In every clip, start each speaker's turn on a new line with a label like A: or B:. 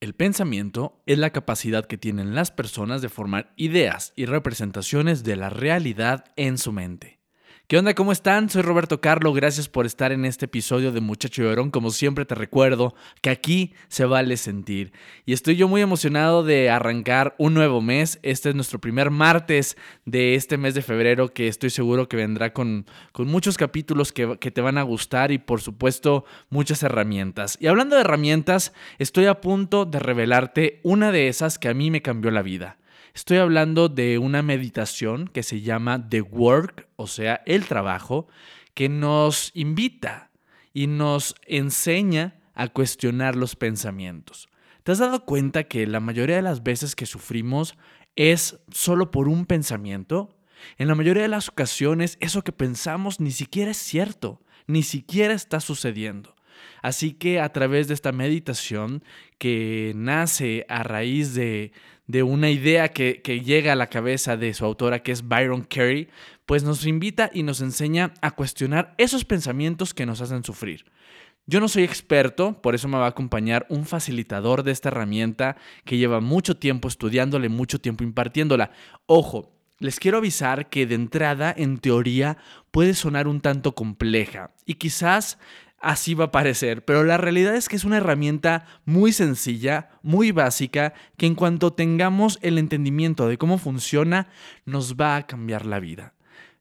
A: El pensamiento es la capacidad que tienen las personas de formar ideas y representaciones de la realidad en su mente. ¿Qué onda? ¿Cómo están? Soy Roberto Carlo, gracias por estar en este episodio de Muchacho Llorón. Como siempre te recuerdo que aquí se vale sentir. Y estoy yo muy emocionado de arrancar un nuevo mes. Este es nuestro primer martes de este mes de febrero que estoy seguro que vendrá con, con muchos capítulos que, que te van a gustar y por supuesto muchas herramientas. Y hablando de herramientas, estoy a punto de revelarte una de esas que a mí me cambió la vida. Estoy hablando de una meditación que se llama The Work, o sea, el trabajo, que nos invita y nos enseña a cuestionar los pensamientos. ¿Te has dado cuenta que la mayoría de las veces que sufrimos es solo por un pensamiento? En la mayoría de las ocasiones eso que pensamos ni siquiera es cierto, ni siquiera está sucediendo. Así que a través de esta meditación que nace a raíz de, de una idea que, que, llega a la cabeza de su autora, que es Byron Carey, pues nos invita y nos enseña a cuestionar esos pensamientos que nos hacen sufrir. Yo no soy experto, por eso me va a acompañar un facilitador de esta herramienta que lleva mucho tiempo estudiándole, mucho tiempo impartiéndola. Ojo, les quiero avisar que de entrada, en teoría, puede sonar un tanto compleja y quizás así va a parecer, pero la realidad es que es una herramienta muy sencilla, muy básica, que en cuanto tengamos el entendimiento de cómo funciona, nos va a cambiar la vida.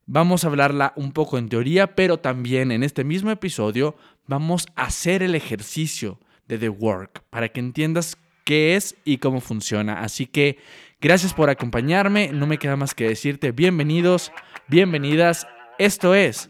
A: Vamos a hablarla un poco en teoría, pero también en este mismo episodio vamos a hacer el ejercicio de The Work para que entiendas qué es y cómo funciona. Así que gracias por acompañarme, no me queda más que decirte bienvenidos, bienvenidas, esto es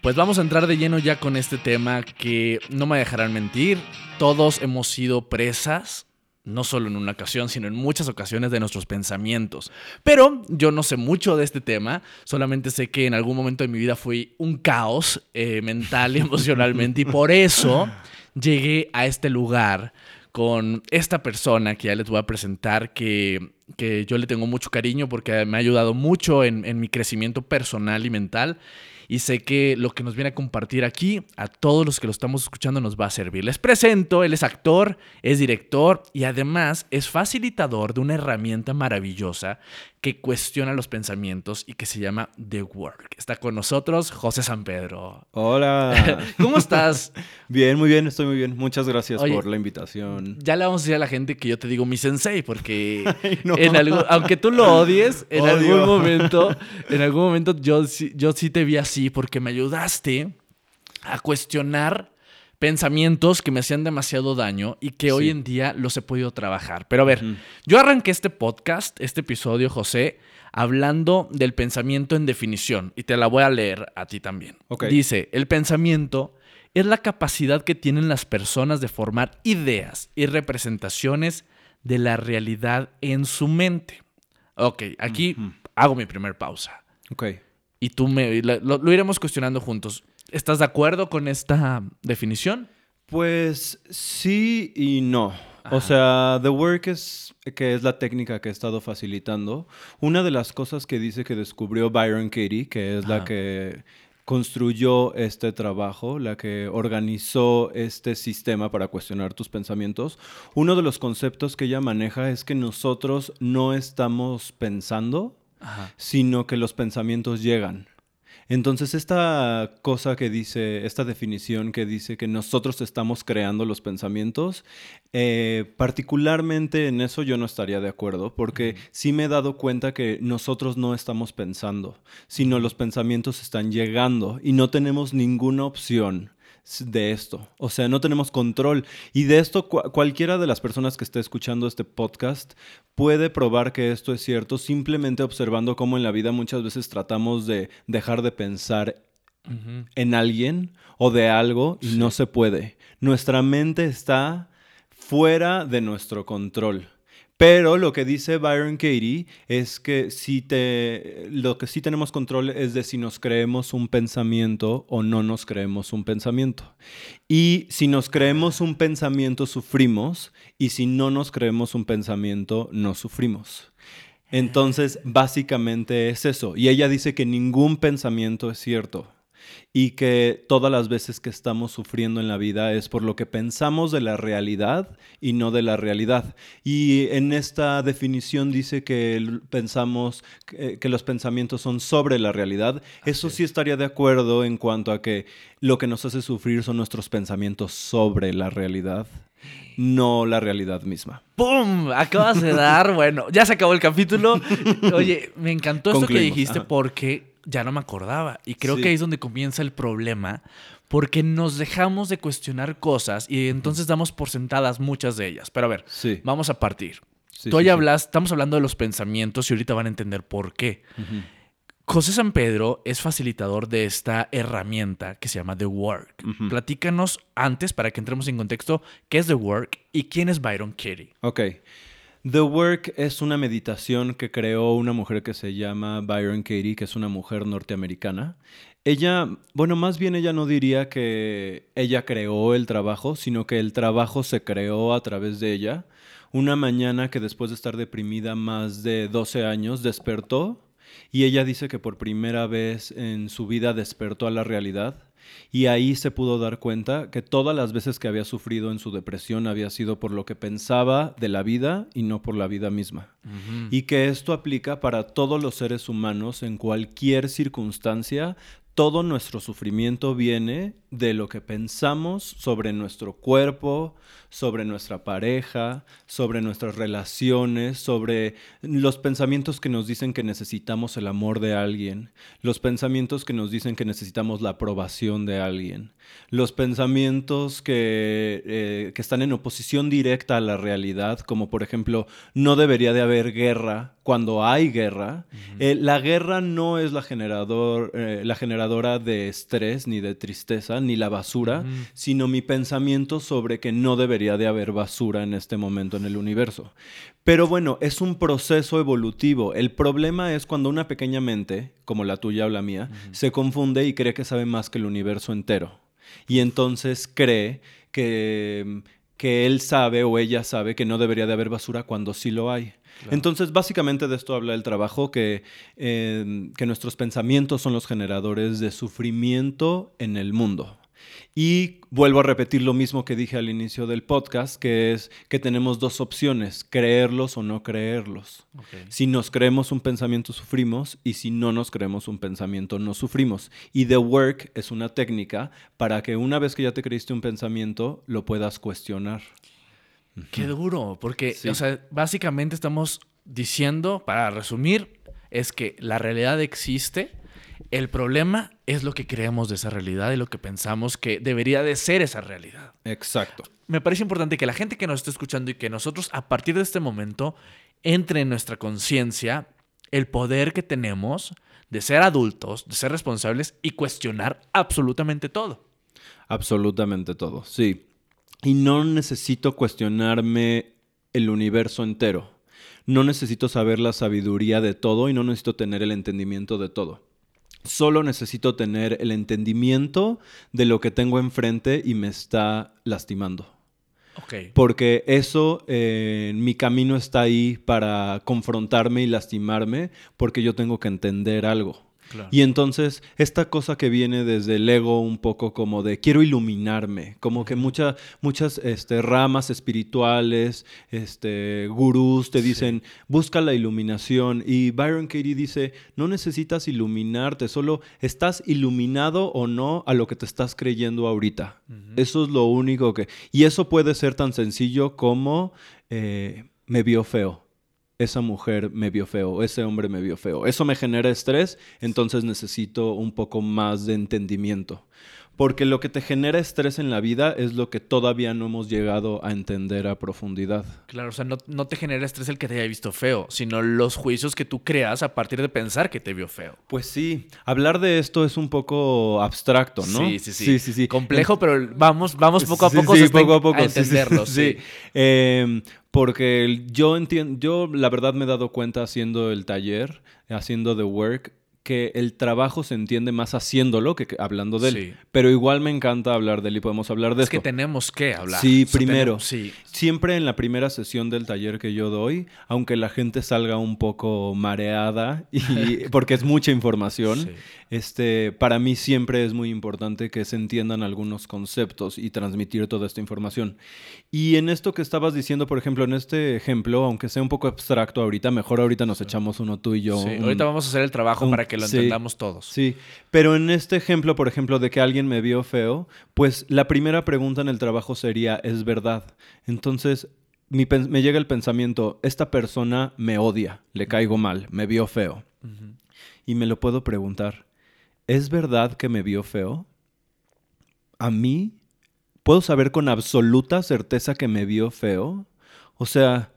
A: Pues vamos a entrar de lleno ya con este tema que no me dejarán mentir. Todos hemos sido presas, no solo en una ocasión, sino en muchas ocasiones de nuestros pensamientos. Pero yo no sé mucho de este tema, solamente sé que en algún momento de mi vida fui un caos eh, mental y emocionalmente y por eso llegué a este lugar con esta persona que ya les voy a presentar, que, que yo le tengo mucho cariño porque me ha ayudado mucho en, en mi crecimiento personal y mental y sé que lo que nos viene a compartir aquí a todos los que lo estamos escuchando nos va a servir. Les presento, él es actor, es director y además es facilitador de una herramienta maravillosa que cuestiona los pensamientos y que se llama The Work. Está con nosotros José San Pedro.
B: Hola.
A: ¿Cómo estás?
B: bien, muy bien, estoy muy bien. Muchas gracias por la invitación.
A: Ya le vamos a decir a la gente que yo te digo mi sensei porque en algo, aunque tú lo odies, en algún momento, en algún momento yo, yo sí te vi así porque me ayudaste a cuestionar pensamientos que me hacían demasiado daño y que hoy en día los he podido trabajar. Pero a ver, yo arranqué este podcast, este episodio, José, hablando del pensamiento en definición y te la voy a leer a ti también. Dice, el pensamiento es la capacidad que tienen las personas de formar ideas y representaciones de la realidad en su mente. Ok, aquí hago mi primer pausa.
B: Ok.
A: Y tú me lo iremos cuestionando juntos. ¿Estás de acuerdo con esta definición?
B: Pues sí y no. O sea, The Work es, que es la técnica que he estado facilitando. Una de las cosas que dice que descubrió Byron Katie, que es la que construyó este trabajo, la que organizó este sistema para cuestionar tus pensamientos, uno de los conceptos que ella maneja es que nosotros no estamos pensando, sino que los pensamientos llegan. Entonces, esta cosa que dice, esta definición que dice que nosotros estamos creando los pensamientos, eh, particularmente en eso yo no estaría de acuerdo, porque sí me he dado cuenta que nosotros no estamos pensando, sino los pensamientos están llegando y no tenemos ninguna opción de esto. O sea, no tenemos control. Y de esto cualquiera de las personas que esté escuchando este podcast puede probar que esto es cierto simplemente observando cómo en la vida muchas veces tratamos de dejar de pensar en alguien o de algo y no se puede. Nuestra mente está fuera de nuestro control. Pero lo que dice Byron Katie es que si te, lo que sí tenemos control es de si nos creemos un pensamiento o no nos creemos un pensamiento. Y si nos creemos un pensamiento, sufrimos. Y si no nos creemos un pensamiento, no sufrimos. Entonces, básicamente es eso. Y ella dice que ningún pensamiento es cierto y que todas las veces que estamos sufriendo en la vida es por lo que pensamos de la realidad y no de la realidad. Y en esta definición dice que pensamos que, los pensamientos son sobre la realidad. Eso sí estaría de acuerdo en cuanto a que lo que nos hace sufrir son nuestros pensamientos sobre la realidad no la realidad misma.
A: ¡Pum! Acabas de dar, bueno, ya se acabó el capítulo. Oye, me encantó esto que dijiste porque ya no me acordaba. Y creo que ahí es donde comienza el problema, porque nos dejamos de cuestionar cosas y entonces damos por sentadas muchas de ellas. Pero a ver, vamos a partir. Tú ya hablas, estamos hablando de los pensamientos y ahorita van a entender por qué. José San Pedro es facilitador de esta herramienta que se llama The Work. Platícanos antes, para que entremos en contexto, qué es The Work y quién es Byron Katie.
B: Ok. The Work es una meditación que creó una mujer que se llama Byron Katie, que es una mujer norteamericana. Ella, bueno, más bien ella no diría que ella creó el trabajo, sino que el trabajo se creó a través de ella. Una mañana que después de estar deprimida más de 12 años, despertó y ella dice que por primera vez en su vida despertó a la realidad y ahí se pudo dar cuenta que todas las veces que había sufrido en su depresión había sido por lo que pensaba de la vida y no por la vida misma. Y que esto aplica para todos los seres humanos en cualquier circunstancia, todo nuestro sufrimiento viene de lo que pensamos sobre nuestro cuerpo, sobre nuestra pareja, sobre nuestras relaciones, sobre los pensamientos que nos dicen que necesitamos el amor de alguien, los pensamientos que nos dicen que necesitamos la aprobación de alguien, los pensamientos que, eh, que están en oposición directa a la realidad, como por ejemplo, no debería de haber guerra cuando hay guerra. Eh, la guerra no es la, generador, eh, la generadora de estrés, ni de tristeza, ni la basura, sino mi pensamiento sobre que no debería de haber basura en este momento en el universo. Pero bueno, es un proceso evolutivo. El problema es cuando una pequeña mente, como la tuya o la mía, se confunde y cree que sabe más que el universo entero. Y entonces cree que, que él sabe o ella sabe que no debería de haber basura cuando sí lo hay. Entonces, básicamente de esto habla el trabajo, que, eh, que nuestros pensamientos son los generadores de sufrimiento en el mundo. Y vuelvo a repetir lo mismo que dije al inicio del podcast, que es que tenemos dos opciones, creerlos o no creerlos. Si nos creemos un pensamiento, sufrimos, y si no nos creemos un pensamiento, no sufrimos. Y The Work es una técnica para que una vez que ya te creíste un pensamiento, lo puedas cuestionar.
A: Qué duro, porque, o sea, básicamente estamos diciendo, para resumir, es que la realidad existe, el problema es lo que creemos de esa realidad y lo que pensamos que debería de ser esa realidad.
B: Exacto.
A: Me parece importante que la gente que nos esté escuchando y que nosotros a partir de este momento entre en nuestra conciencia el poder que tenemos de ser adultos, de ser responsables y cuestionar absolutamente todo.
B: Absolutamente todo, sí. Y no necesito cuestionarme el universo entero. No necesito saber la sabiduría de todo y no necesito tener el entendimiento de todo. Solo necesito tener el entendimiento de lo que tengo enfrente y me está lastimando. Porque eso, eh, mi camino está ahí para confrontarme y lastimarme porque yo tengo que entender algo. Y entonces, esta cosa que viene desde el ego un poco como de quiero iluminarme, como que muchas muchas este, ramas espirituales, este, gurús te dicen, busca la iluminación. Y Byron Katie dice, no necesitas iluminarte, solo estás iluminado o no a lo que te estás creyendo ahorita. Eso es lo único que... Y eso puede ser tan sencillo como eh, me vio feo esa mujer me vio feo, ese hombre me vio feo. Eso me genera estrés, entonces necesito un poco más de entendimiento. Porque lo que te genera estrés en la vida es lo que todavía no hemos llegado a entender a profundidad.
A: Claro, o sea, no, no te genera estrés el que te haya visto feo, sino los juicios que tú creas a partir de pensar que te vio feo.
B: Pues sí, hablar de esto es un poco abstracto, ¿no?
A: Sí, sí, sí. sí, sí, Complejo, pero vamos, vamos poco a poco,
B: sí, poco a, poco.
A: entenderlo.
B: Sí, eh, porque yo entiendo, yo la verdad me he dado cuenta haciendo el taller, haciendo the work, que el trabajo se entiende más haciéndolo que, hablando de él. Pero igual me encanta hablar de él y podemos hablar de
A: es que tenemos que hablar.
B: Sí, primero. sí. Siempre en la primera sesión del taller que yo doy, aunque la gente salga un poco mareada, y, porque es mucha información, este, para mí siempre es muy importante que se entiendan algunos conceptos y transmitir toda esta información. Y en esto que estabas diciendo, por ejemplo, en este ejemplo, aunque sea un poco abstracto ahorita, mejor ahorita nos echamos uno tú y yo.
A: Sí, ahorita vamos a hacer el trabajo para que lo entendamos todos.
B: Sí, pero en este ejemplo, por ejemplo, de que alguien me vio feo, pues la primera pregunta en el trabajo sería, ¿es verdad? Entonces, me llega el pensamiento, esta persona me odia, le caigo mal, me vio feo. Y me lo puedo preguntar, ¿es verdad que me vio feo? ¿A mí? ¿Puedo saber con absoluta certeza que me vio feo? O sea,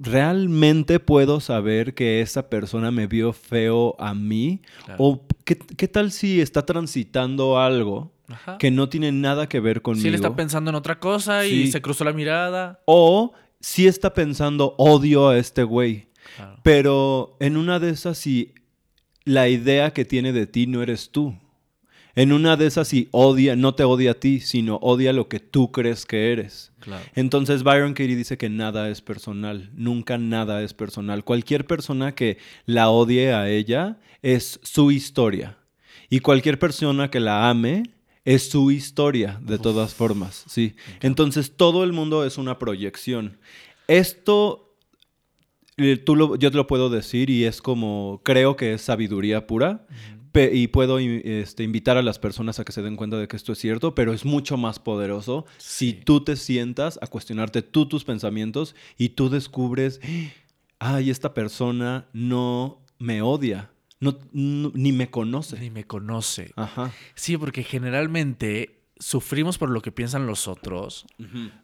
B: ¿realmente puedo saber que esa persona me vio feo a mí? ¿O qué, tal si está transitando algo que no tiene nada que ver conmigo?
A: Si él está pensando en otra cosa y se cruzó la mirada.
B: O si está pensando odio a este güey. Pero en una de esas, si la idea que tiene de ti no eres tú. En una de esas, si odia, no te odia a ti, sino odia lo que tú crees que eres. Entonces Byron Katie dice que nada es personal, nunca nada es personal. Cualquier persona que la odie a ella es su historia. Y cualquier persona que la ame es su historia, de todas formas, sí. Entonces todo el mundo es una proyección. Esto eh, tú yo te lo puedo decir y es como, creo que es sabiduría pura, y puedo este, invitar a las personas a que se den cuenta de que esto es cierto, pero es mucho más poderoso si tú te sientas a cuestionarte tú tus pensamientos y tú descubres, ay, esta persona no me odia. No, ni me conoce.
A: Ni me conoce. Ajá. Sí, porque generalmente sufrimos por lo que piensan los otros,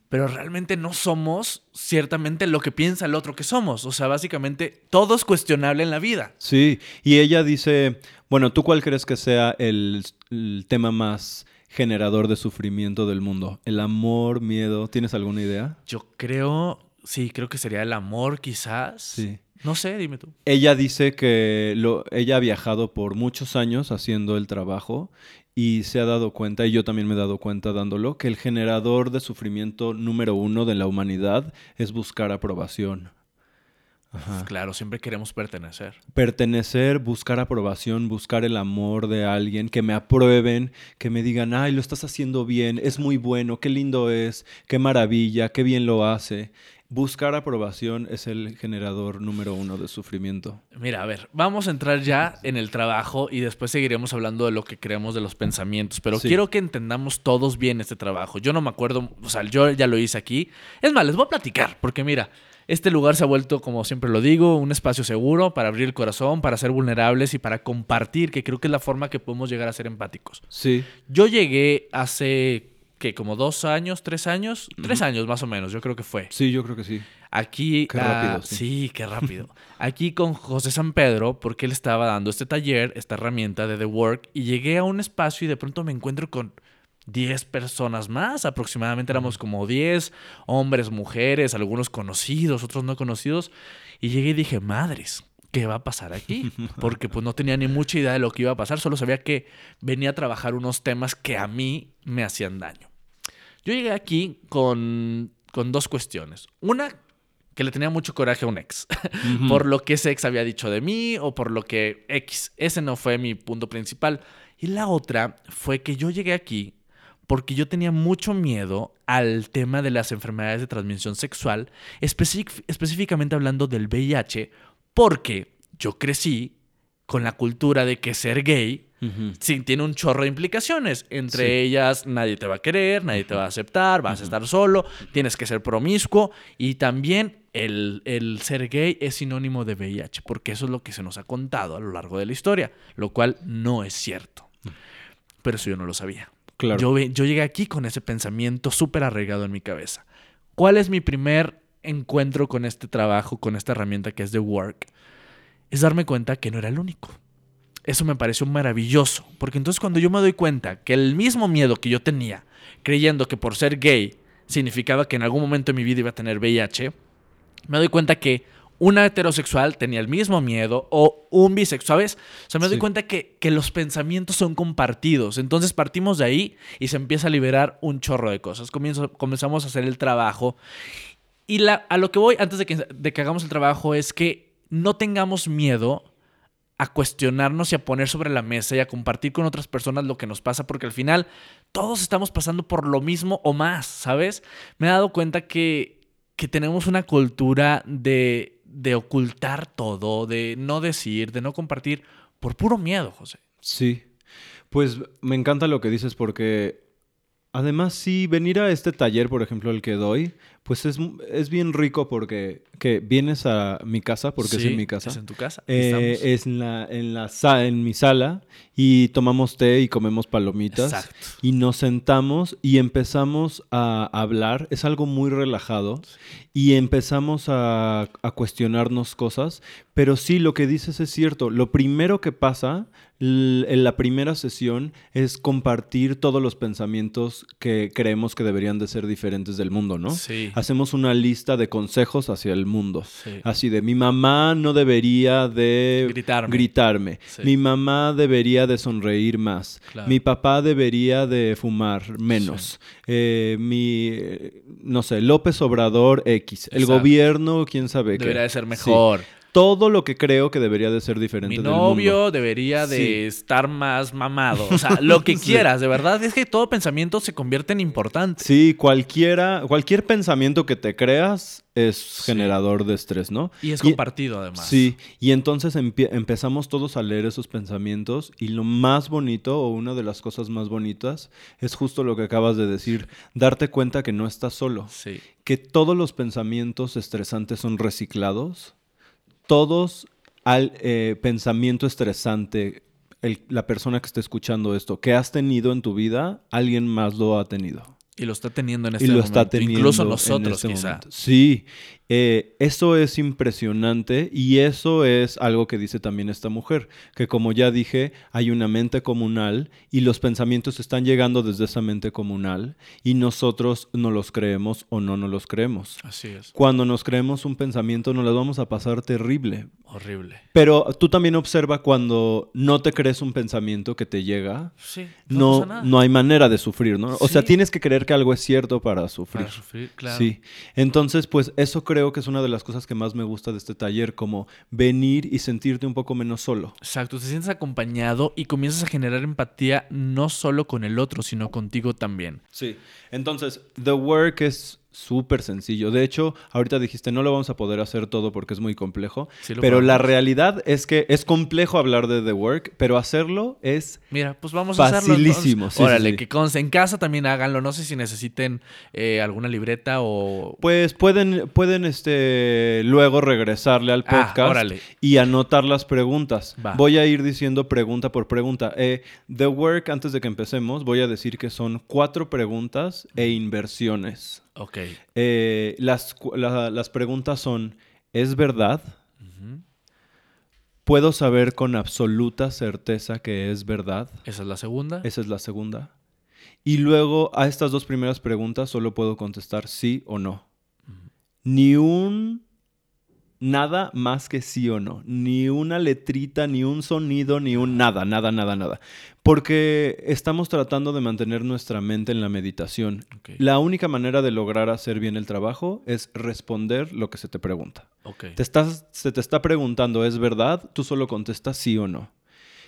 A: pero realmente no somos ciertamente lo que piensa el otro que somos. O sea, básicamente todo es cuestionable en la vida.
B: Sí, y ella dice, bueno, ¿tú cuál crees que sea el, tema más generador de sufrimiento del mundo? ¿El amor, miedo? ¿Tienes alguna idea?
A: Yo creo, sí, creo que sería el amor quizás. Sí. No sé, dime tú.
B: Ella dice que lo, ella ha viajado por muchos años haciendo el trabajo y se ha dado cuenta, y yo también me he dado cuenta dándolo, que el generador de sufrimiento número uno de la humanidad es buscar aprobación.
A: Claro, siempre queremos pertenecer.
B: Pertenecer, buscar aprobación, buscar el amor de alguien, que me aprueben, que me digan, ay, lo estás haciendo bien, es muy bueno, qué lindo es, qué maravilla, qué bien lo hace. Buscar aprobación es el generador número uno de sufrimiento.
A: Mira, a ver, vamos a entrar ya en el trabajo y después seguiremos hablando de lo que creemos de los pensamientos, pero quiero que entendamos todos bien este trabajo. Yo no me acuerdo, o sea, yo ya lo hice aquí. Es más, les voy a platicar, porque mira, este lugar se ha vuelto, como siempre lo digo, un espacio seguro para abrir el corazón, para ser vulnerables y para compartir, que creo que es la forma que podemos llegar a ser empáticos.
B: Sí.
A: Yo llegué hace que como dos años, tres años, tres años más o menos, yo creo que fue.
B: Sí, yo creo que sí.
A: Aquí,
B: qué rápido.
A: sí. sí, qué rápido. Aquí con José San Pedro, porque él estaba dando este taller, esta herramienta de The Work, y llegué a un espacio y de pronto me encuentro con 10 personas más, aproximadamente éramos como 10 hombres, mujeres, algunos conocidos, otros no conocidos, y llegué y dije, madres, ¿qué va a pasar aquí? Porque pues no tenía ni mucha idea de lo que iba a pasar, solo sabía que venía a trabajar unos temas que a mí me hacían daño. Yo llegué aquí con, con dos cuestiones. Una, que le tenía mucho coraje a un ex, por lo que ese ex había dicho de mí o por lo que X. Ese no fue mi punto principal. Y la otra fue que yo llegué aquí porque yo tenía mucho miedo al tema de las enfermedades de transmisión sexual, específicamente hablando del VIH, porque yo crecí con la cultura de que ser gay sí, tiene un chorro de implicaciones. Entre ellas, nadie te va a querer, nadie te va a aceptar, vas a estar solo, tienes que ser promiscuo y también el, el, ser gay es sinónimo de VIH, porque eso es lo que se nos ha contado a lo largo de la historia, lo cual no es cierto. pero eso yo no lo sabía.
B: Claro.
A: Yo, yo llegué aquí con ese pensamiento súper arraigado en mi cabeza. ¿Cuál es mi primer encuentro con este trabajo, con esta herramienta que es The Work? Es darme cuenta que no era el único. Eso me pareció maravilloso, porque entonces cuando yo me doy cuenta que el mismo miedo que yo tenía, creyendo que por ser gay significaba que en algún momento de mi vida iba a tener VIH, me doy cuenta que una heterosexual tenía el mismo miedo o un bisexual, ¿sabes? O sea, me doy cuenta que, que los pensamientos son compartidos. Entonces partimos de ahí y se empieza a liberar un chorro de cosas. Comienzo- comenzamos a hacer el trabajo. Y la- a lo que voy antes de que, de que hagamos el trabajo es que no tengamos miedo a cuestionarnos y a poner sobre la mesa y a compartir con otras personas lo que nos pasa, porque al final todos estamos pasando por lo mismo o más, ¿sabes? Me he dado cuenta que, que tenemos una cultura de, de ocultar todo, de no decir, de no compartir, por puro miedo, José.
B: Sí. Pues me encanta lo que dices porque además sí, venir a este taller, por ejemplo, el que doy, pues es, es bien rico porque que vienes a mi casa, porque es en mi casa.
A: Es en tu casa.
B: Eh, es en, la, en, la sa- en mi sala y tomamos té y comemos palomitas
A: Exacto.
B: y nos sentamos y empezamos a hablar. Es algo muy relajado y empezamos a, a cuestionarnos cosas. Pero sí, lo que dices es cierto. Lo primero que pasa en la primera sesión es compartir todos los pensamientos que creemos que deberían de ser diferentes del mundo, ¿no?
A: Sí.
B: Hacemos una lista de consejos hacia el mundo.
A: Sí.
B: Así de, mi mamá no debería de
A: Gritarme.
B: gritarme.
A: Sí.
B: Mi mamá debería de sonreír más.
A: Claro.
B: Mi papá debería de fumar menos. Eh, mi, no sé, López Obrador X. El
A: Exacto.
B: gobierno, quién sabe qué.
A: Debería de ser mejor.
B: Todo lo que creo que debería de ser diferente
A: Mi
B: del
A: novio
B: mundo.
A: debería de
B: Sí.
A: estar más mamado. O sea, lo que
B: Sí.
A: quieras, de verdad. Es que todo pensamiento se convierte en importante.
B: Sí, cualquiera, cualquier pensamiento que te creas es generador de estrés, ¿no?
A: Y es
B: Y-
A: compartido además.
B: Sí, y entonces empezamos todos a leer esos pensamientos y lo más bonito o una de las cosas más bonitas es justo lo que acabas de decir, darte cuenta que no estás solo,
A: Sí.
B: que todos los pensamientos estresantes son reciclados, todos al eh, pensamiento estresante, el- la persona que está escuchando esto, que has tenido en tu vida, alguien más lo ha tenido
A: Y lo está teniendo en este
B: y lo
A: momento.
B: está teniendo
A: Incluso nosotros,
B: este
A: quizá.
B: momento. Sí, eh, eso es impresionante y eso es algo que dice también esta mujer, que como ya dije, hay una mente comunal y los pensamientos están llegando desde esa mente comunal y nosotros no los creemos o no nos los creemos.
A: Así es.
B: Cuando nos creemos un pensamiento nos las vamos a pasar terrible.
A: Horrible.
B: Pero tú también observa cuando no te crees un pensamiento que te llega,
A: Sí.
B: no, no hay manera de sufrir, ¿no? O sea, tienes que creer que algo es cierto para sufrir.
A: Para sufrir, claro.
B: Sí, entonces pues eso creo que es una de las cosas que más me gusta de este taller, como venir y sentirte un poco menos solo.
A: Exacto, te sientes acompañado y comienzas a generar empatía no solo con el otro, sino contigo también.
B: Sí, entonces The Work es súper sencillo. De hecho, ahorita dijiste, no lo vamos a poder hacer todo porque es muy complejo,
A: Sí
B: pero la realidad es que es complejo hablar de The Work, pero hacerlo es...
A: Mira, pues vamos a hacerlo.
B: Facilísimo, sí,
A: Órale,
B: sí.
A: que conste. En casa también háganlo. No sé si necesiten eh, alguna libreta o...
B: Pues pueden, pueden este, luego regresarle al
A: Ah,
B: podcast y anotar las preguntas.
A: Va.
B: Voy a ir diciendo pregunta por pregunta. Eh, The Work, antes de que empecemos, voy a decir que son cuatro preguntas e inversiones.
A: Ok.
B: Eh, las, la- las preguntas son, ¿es verdad? ¿Puedo saber con absoluta certeza que es verdad?
A: Esa es la segunda.
B: Esa es la segunda. Y luego a estas dos primeras preguntas solo puedo contestar sí o no. Ni un... Nada más que sí o no. Ni una letrita, ni un sonido, ni un nada, nada, nada, nada. Porque estamos tratando de mantener nuestra mente en la meditación. La única manera de lograr hacer bien el trabajo es responder lo que se te pregunta. Te estás, se te está preguntando, ¿es verdad? Tú solo contestas sí o no.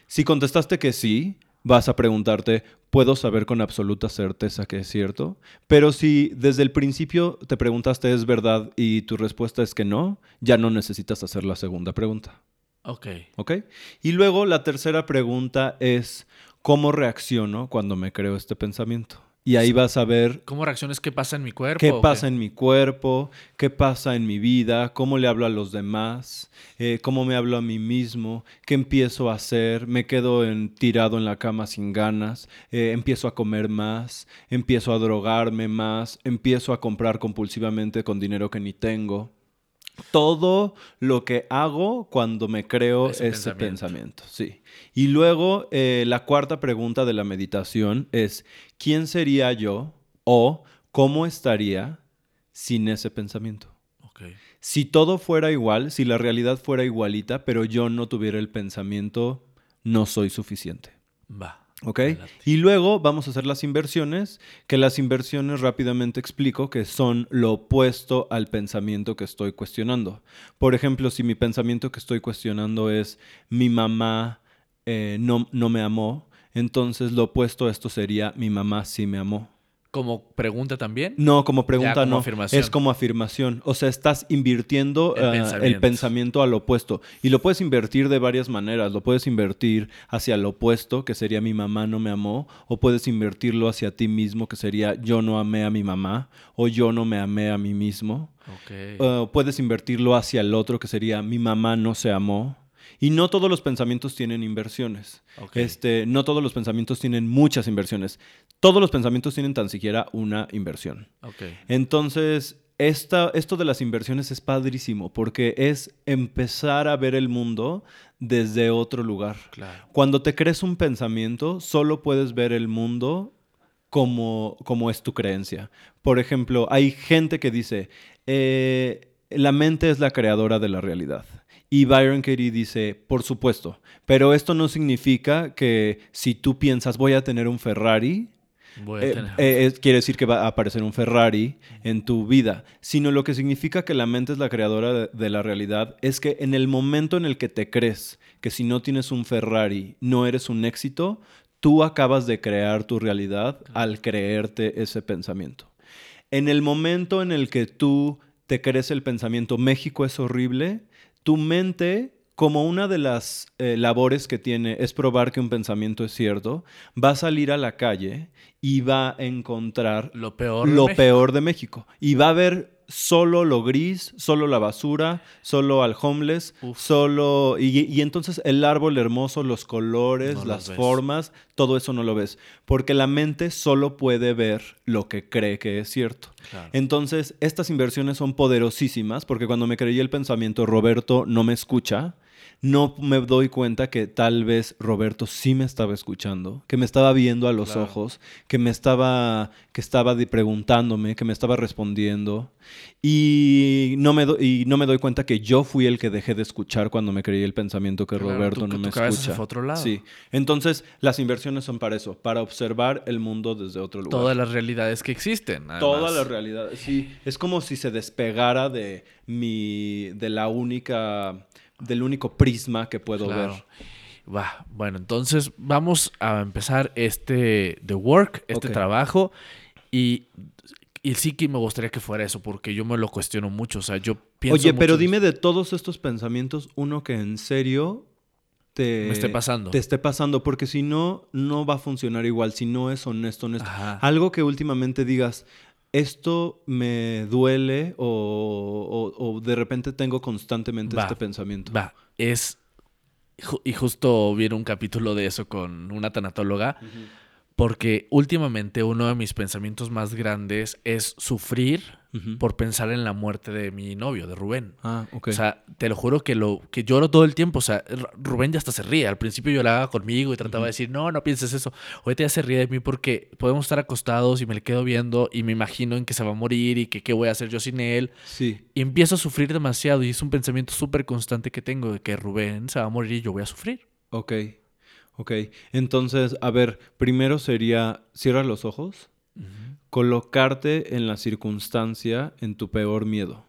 B: Si contestaste que sí, vas a preguntarte, ¿puedo saber con absoluta certeza que es cierto? Pero si desde el principio te preguntaste, ¿es verdad? y tu respuesta es que no, ya no necesitas hacer la segunda pregunta.
A: Ok.
B: ¿Ok? Y luego la tercera pregunta es, ¿cómo reacciono cuando me creo este pensamiento? Y ahí vas a ver
A: ¿Cómo reacciones? ¿Qué pasa en mi cuerpo?
B: qué pasa en mi cuerpo, qué pasa en mi vida, cómo le hablo a los demás, eh, cómo me hablo a mí mismo, qué empiezo a hacer, me quedo en- tirado en la cama sin ganas, eh, empiezo a comer más, empiezo a drogarme más, empiezo a comprar compulsivamente con dinero que ni tengo. Todo lo que hago cuando me creo
A: Ese
B: ese,
A: pensamiento.
B: pensamiento. sí. Y luego eh, la cuarta pregunta de la meditación es, ¿quién sería yo o cómo estaría sin ese pensamiento?
A: Ok.
B: Si todo fuera igual, si la realidad fuera igualita, pero yo no tuviera el pensamiento, no soy suficiente.
A: Va.
B: ¿Ok? Y luego vamos a hacer las inversiones, que las inversiones rápidamente explico que son lo opuesto al pensamiento que estoy cuestionando. Por ejemplo, si mi pensamiento que estoy cuestionando es mi mamá eh, no, no me amó, entonces lo opuesto a esto sería mi mamá sí me amó.
A: Como pregunta también.
B: No, como pregunta
A: como
B: no.
A: afirmación.
B: Es como afirmación. O sea, estás invirtiendo
A: El
B: ah,
A: pensamiento.
B: el pensamiento al opuesto. Y lo puedes invertir de varias maneras. Lo puedes invertir hacia el opuesto, que sería mi mamá no me amó. O puedes invertirlo hacia ti mismo, que sería yo no amé a mi mamá. O yo no me amé a mí mismo. Uh, puedes invertirlo hacia el otro, que sería mi mamá no se amó. Y no todos los pensamientos tienen inversiones. Este, no todos los pensamientos tienen muchas inversiones. Todos los pensamientos tienen tan siquiera una inversión. Entonces, esta, esto de las inversiones es padrísimo porque es empezar a ver el mundo desde otro lugar.
A: Claro.
B: Cuando te crees un pensamiento, solo puedes ver el mundo como, como es tu creencia. Por ejemplo, hay gente que dice, eh, la mente es la creadora de la realidad. Y Byron Katie dice, por supuesto, pero esto no significa que si tú piensas voy a tener un Ferrari,
A: Voy a
B: eh,
A: tener.
B: eh, quiere decir que va a aparecer un Ferrari en tu vida, sino lo que significa que la mente es la creadora de, de la realidad es que en el momento en el que te crees que si no tienes un Ferrari no eres un éxito, tú acabas de crear tu realidad al creerte ese pensamiento. En el momento en el que tú te crees el pensamiento México es horrible, tu mente, como una de las eh, labores que tiene es probar que un pensamiento es cierto, va a salir a la calle y va a encontrar
A: lo peor. de
B: lo
A: México.
B: peor de México. Y va a ver solo lo gris, solo la basura, solo al homeless,
A: Uf.
B: solo... Y, y entonces el árbol hermoso, los colores,
A: No
B: las formas, todo eso no lo ves. Porque la mente solo puede ver lo que cree que es cierto.
A: Claro.
B: Entonces, estas inversiones son poderosísimas porque cuando me creí el pensamiento, Roberto no me escucha, no me doy cuenta que tal vez Roberto sí me estaba escuchando, que me estaba viendo a los
A: Claro.
B: ojos, que me estaba, que estaba preguntándome, que me estaba respondiendo. Y no, me y no me doy cuenta que yo fui el que dejé de escuchar cuando me creí el pensamiento que
A: Claro,
B: Roberto no me escucha.
A: fue otro lado.
B: Sí. Entonces, las inversiones son para eso, para observar el mundo desde otro lugar.
A: Todas las realidades que existen. además.
B: Toda la realidad, sí. Es como si se despegara de mi, de la única, del único prisma que puedo
A: Claro.
B: ver.
A: Va, bueno, entonces vamos a empezar este The Work, este trabajo. Y, y sí que me gustaría que fuera eso, porque yo me lo cuestiono mucho. O sea, yo pienso.
B: Oye, pero dime de todos estos pensamientos, uno que en serio te,
A: Me esté pasando.
B: te esté pasando, porque si no, no va a funcionar igual, si no es honesto, honesto.
A: Ajá.
B: Algo que últimamente digas, esto me duele o, o- o de repente tengo constantemente
A: Va.
B: este pensamiento.
A: Va, es. Y justo viene un capítulo de eso con una tanatóloga. Porque últimamente uno de mis pensamientos más grandes es sufrir Por pensar en la muerte de mi novio, de Rubén.
B: Ah, ok.
A: O sea, te lo juro que lo que lloro todo el tiempo. O sea, Rubén ya hasta se ríe. Al principio lloraba conmigo y trataba de decir, no, no pienses eso. Ahorita ya se ríe de mí porque podemos estar acostados y me le quedo viendo y me imagino en que se va a morir y que qué voy a hacer yo sin él.
B: sí.
A: Y empiezo a sufrir demasiado y es un pensamiento súper constante que tengo de que Rubén se va a morir y yo voy a sufrir.
B: Ok, ok. Entonces, a ver, primero sería, cierra los ojos, colocarte en la circunstancia en tu peor miedo.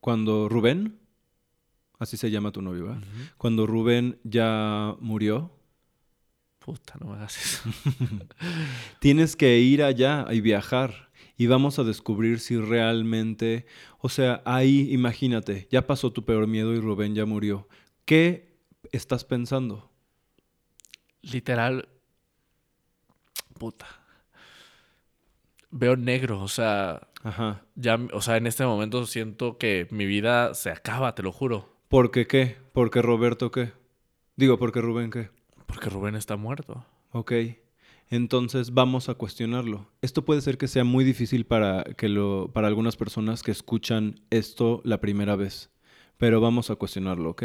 B: Cuando Rubén, así se llama tu novio, ¿verdad? Cuando Rubén ya murió,
A: Puta, no me hagas eso.
B: tienes que ir allá y viajar. Y vamos a descubrir si realmente, o sea, ahí imagínate, ya pasó tu peor miedo y Rubén ya murió. ¿Qué estás pensando?
A: Literal. Puta. Veo negro, o sea,
B: Ajá.
A: ya, o sea, en este momento siento que mi vida se acaba, te lo juro,
B: ¿Por qué qué? ¿Porque Roberto qué? Digo, ¿porque Rubén qué?
A: porque Rubén está muerto.
B: Ok. Entonces vamos a cuestionarlo. Esto puede ser que sea muy difícil para, que lo, para algunas personas que escuchan esto la primera vez, pero vamos a cuestionarlo, ¿ok?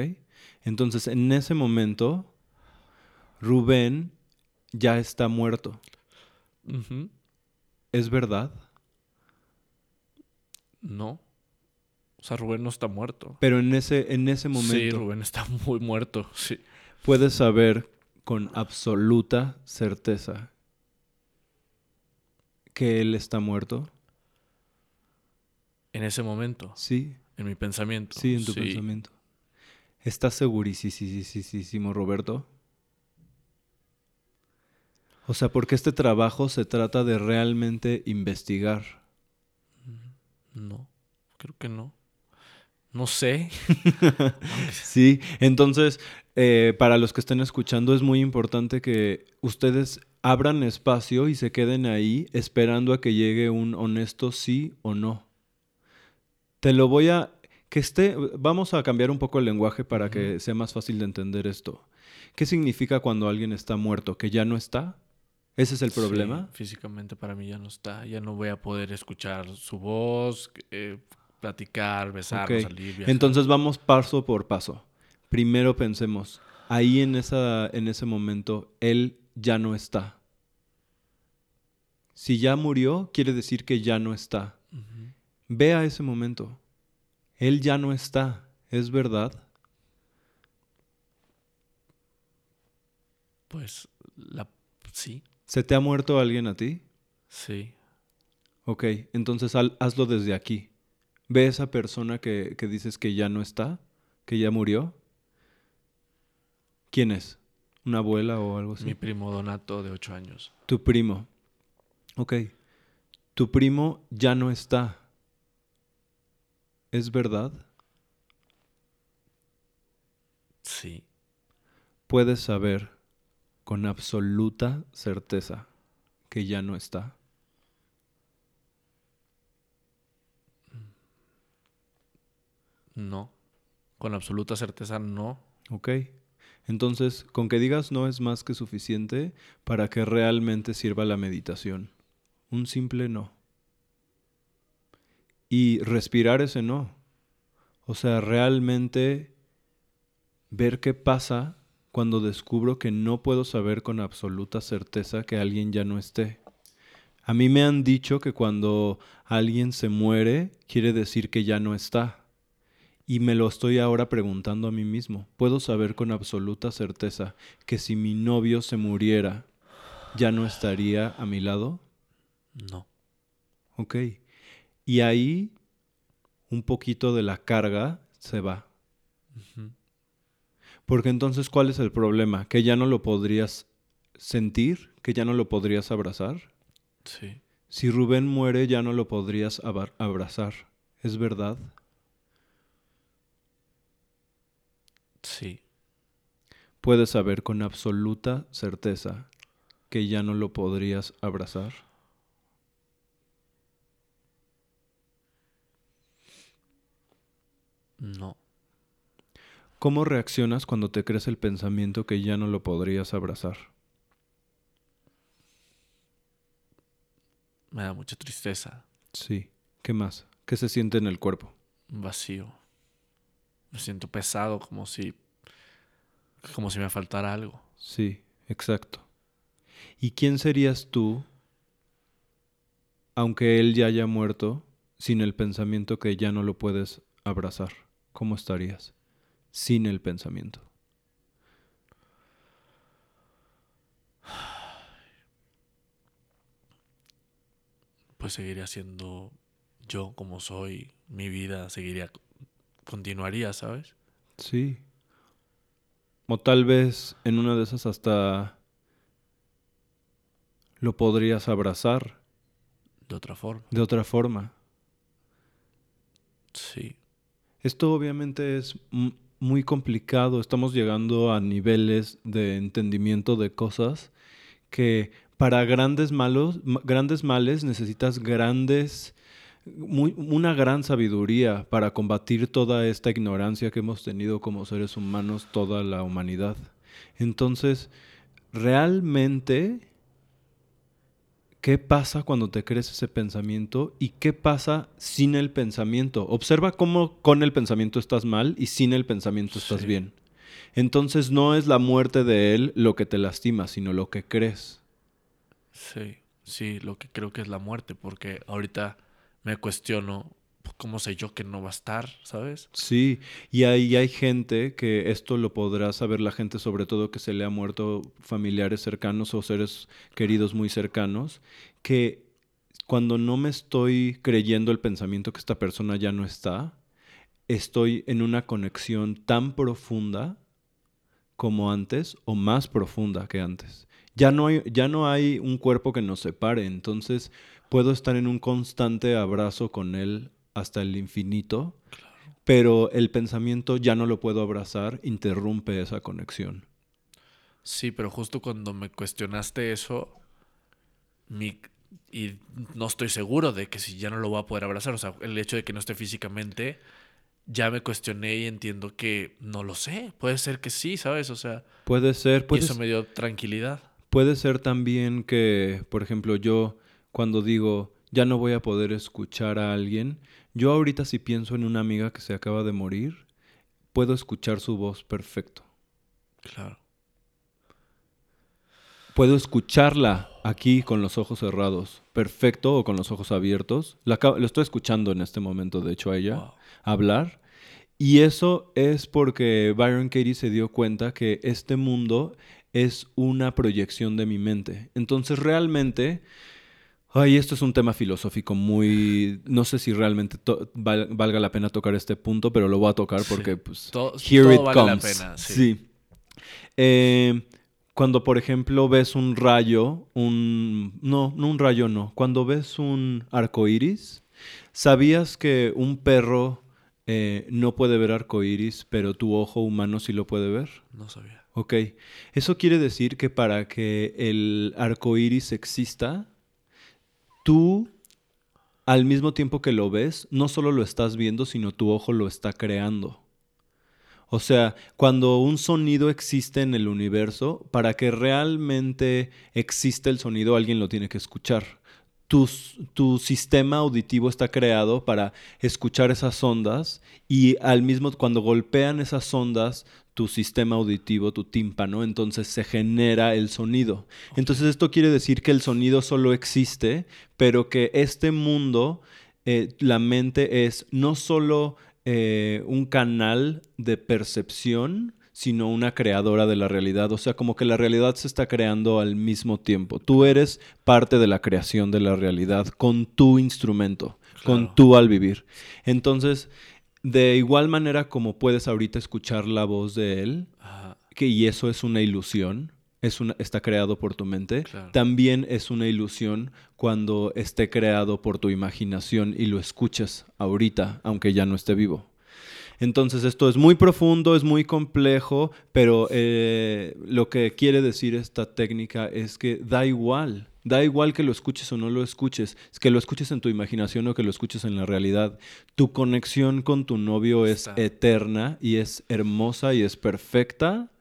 B: Entonces, en ese momento, Rubén ya está muerto.
A: Ujú.
B: ¿Es verdad?
A: No. O sea, Rubén no está muerto.
B: Pero en ese, en ese
A: Sí,
B: momento
A: Rubén está muy muerto. Sí.
B: puedes saber con absoluta certeza que él está muerto.
A: En ese momento,
B: Sí,
A: en mi pensamiento.
B: sí, en tu pensamiento. ¿Estás segurísimo, Roberto? O sea, porque este trabajo se trata de realmente investigar.
A: No, creo que no. No sé.
B: Sí, entonces, eh, para los que estén escuchando, es muy importante que ustedes abran espacio y se queden ahí esperando a que llegue un honesto sí o no. Te lo voy a... que esté... Vamos a cambiar un poco el lenguaje para que sea más fácil de entender esto. ¿Qué significa cuando alguien está muerto? ¿Que ya no está? ¿Ese es el problema?
A: Sí, físicamente para mí ya no está. Ya no voy a poder escuchar su voz, eh, platicar, besarnos,
B: Ok.
A: salir, viajar.
B: Entonces vamos paso por paso. Primero pensemos, ahí en, esa, en ese momento, él ya no está. Si ya murió, quiere decir que ya no está.
A: Ujú.
B: Ve a ese momento. Él ya no está. ¿Es verdad?
A: Pues, la... sí,
B: ¿Se te ha muerto alguien a ti?
A: sí.
B: Ok, entonces hazlo desde aquí. Ve a esa persona que, que dices que ya no está, que ya murió. ¿Quién es? ¿Una abuela o algo así?
A: Mi primo Donato de 8 años.
B: Tu primo. Ok. Tu primo ya no está. ¿Es verdad?
A: Sí.
B: Puedes saber con absoluta certeza que ya no está.
A: No. Con absoluta certeza no.
B: Ok. Entonces, con que digas no es más que suficiente para que realmente sirva la meditación. Un simple no. Y respirar ese no. O sea, realmente ver qué pasa cuando descubro que no puedo saber con absoluta certeza que alguien ya no esté. A mí me han dicho que cuando alguien se muere quiere decir que ya no está. Y me lo estoy ahora preguntando a mí mismo. ¿Puedo saber con absoluta certeza que si mi novio se muriera, ya no estaría a mi lado?
A: No.
B: Ok. Y ahí un poquito de la carga se va. Porque entonces, ¿cuál es el problema? ¿Que ya no lo podrías sentir? ¿Que ya no lo podrías abrazar?
A: Sí.
B: Si Rubén muere, ya no lo podrías abrazar. ¿Es verdad?
A: Sí.
B: Puedes saber con absoluta certeza que ya no lo podrías abrazar.
A: No.
B: ¿Cómo reaccionas cuando te crees el pensamiento que ya no lo podrías abrazar?
A: Me da mucha tristeza.
B: Sí. ¿Qué más? ¿Qué se siente en el cuerpo?
A: Vacío. Me siento pesado como si. como si me faltara algo.
B: Sí, exacto. ¿Y quién serías tú, aunque él ya haya muerto, sin el pensamiento que ya no lo puedes abrazar? ¿Cómo estarías? Sin el pensamiento.
A: Pues seguiría siendo yo como soy. Mi vida seguiría. continuaría, ¿sabes?
B: Sí. O tal vez en una de esas hasta lo podrías abrazar
A: De otra forma.
B: de otra forma.
A: Sí.
B: Esto obviamente es muy complicado. Estamos llegando a niveles de entendimiento de cosas que para grandes malos, ma- grandes males necesitas grandes muy- una gran sabiduría para combatir toda esta ignorancia que hemos tenido como seres humanos, toda la humanidad. Entonces, realmente, ¿qué pasa cuando te crees ese pensamiento y qué pasa sin el pensamiento? Observa cómo con el pensamiento estás mal y sin el pensamiento estás
A: Sí.
B: bien. Entonces, no es la muerte de él lo que te lastima, sino lo que crees.
A: Sí, sí, lo que creo que es la muerte, porque ahorita me cuestiono, ¿cómo sé yo que no va a estar, sabes?
B: Sí, y ahí hay gente que esto lo podrá saber la gente, sobre todo que se le ha muerto familiares cercanos o seres queridos muy cercanos, que cuando no me estoy creyendo el pensamiento que esta persona ya no está, estoy en una conexión tan profunda como antes o más profunda que antes. Ya no hay, ya no hay un cuerpo que nos separe, entonces puedo estar en un constante abrazo con él hasta el infinito, pero el pensamiento ya no lo puedo abrazar, interrumpe esa conexión.
A: Sí, pero justo cuando me cuestionaste eso, mi, y no estoy seguro de que si ya no lo voy a poder abrazar, o sea, el hecho de que no esté físicamente, ya me cuestioné y entiendo que no lo sé, puede ser que sí, ¿sabes? O sea,
B: Puede ser,
A: y
B: puede,
A: eso me dio tranquilidad.
B: puede ser también que, por ejemplo, yo cuando digo ya no voy a poder escuchar a alguien, yo ahorita si pienso en una amiga que se acaba de morir, puedo escuchar su voz perfecto.
A: Claro.
B: Puedo escucharla aquí con los ojos cerrados, perfecto, o con los ojos abiertos. La lo estoy escuchando en este momento, de hecho, a ella
A: Wow.
B: hablar. Y eso es porque Byron Katie se dio cuenta que este mundo es una proyección de mi mente. Entonces, realmente, ay, esto es un tema filosófico muy... No sé si realmente val- valga la pena tocar este punto, pero lo voy a tocar
A: Sí.
B: porque, pues, Here
A: todo
B: it
A: vale la
B: comes.
A: pena, sí.
B: Sí. Eh, cuando, por ejemplo, ves un rayo, un. No, no un rayo, no. Cuando ves un arco iris, ¿sabías que un perro eh, no puede ver arco iris, pero tu ojo humano sí lo puede ver?
A: No sabía.
B: Ok. Eso quiere decir que para que el arco iris exista, tú, al mismo tiempo que lo ves, no solo lo estás viendo, sino tu ojo lo está creando. O sea, cuando un sonido existe en el universo, para que realmente exista el sonido, alguien lo tiene que escuchar. Tu, tu sistema auditivo está creado para escuchar esas ondas y al mismo cuando golpean esas ondas tu sistema auditivo, tu tímpano, entonces se genera el sonido. Entonces esto quiere decir que el sonido solo existe, pero que este mundo, eh, la mente es no solo eh, un canal de percepción, sino una creadora de la realidad. O sea, como que la realidad se está creando al mismo tiempo. Tú eres parte de la creación de la realidad con tu instrumento, con tú al vivir. Entonces, de igual manera como puedes ahorita escuchar la voz de él,
A: Ajá.
B: que, y eso es una ilusión, es una, está creado por tu mente,
A: Claro.
B: también es una ilusión cuando esté creado por tu imaginación y lo escuches ahorita, aunque ya no esté vivo. Entonces esto es muy profundo, es muy complejo, pero eh, lo que quiere decir esta técnica es que da igual, da igual que lo escuches o no lo escuches, es que lo escuches en tu imaginación o que lo escuches en la realidad. Tu conexión con tu novio es eterna y es hermosa y es perfecta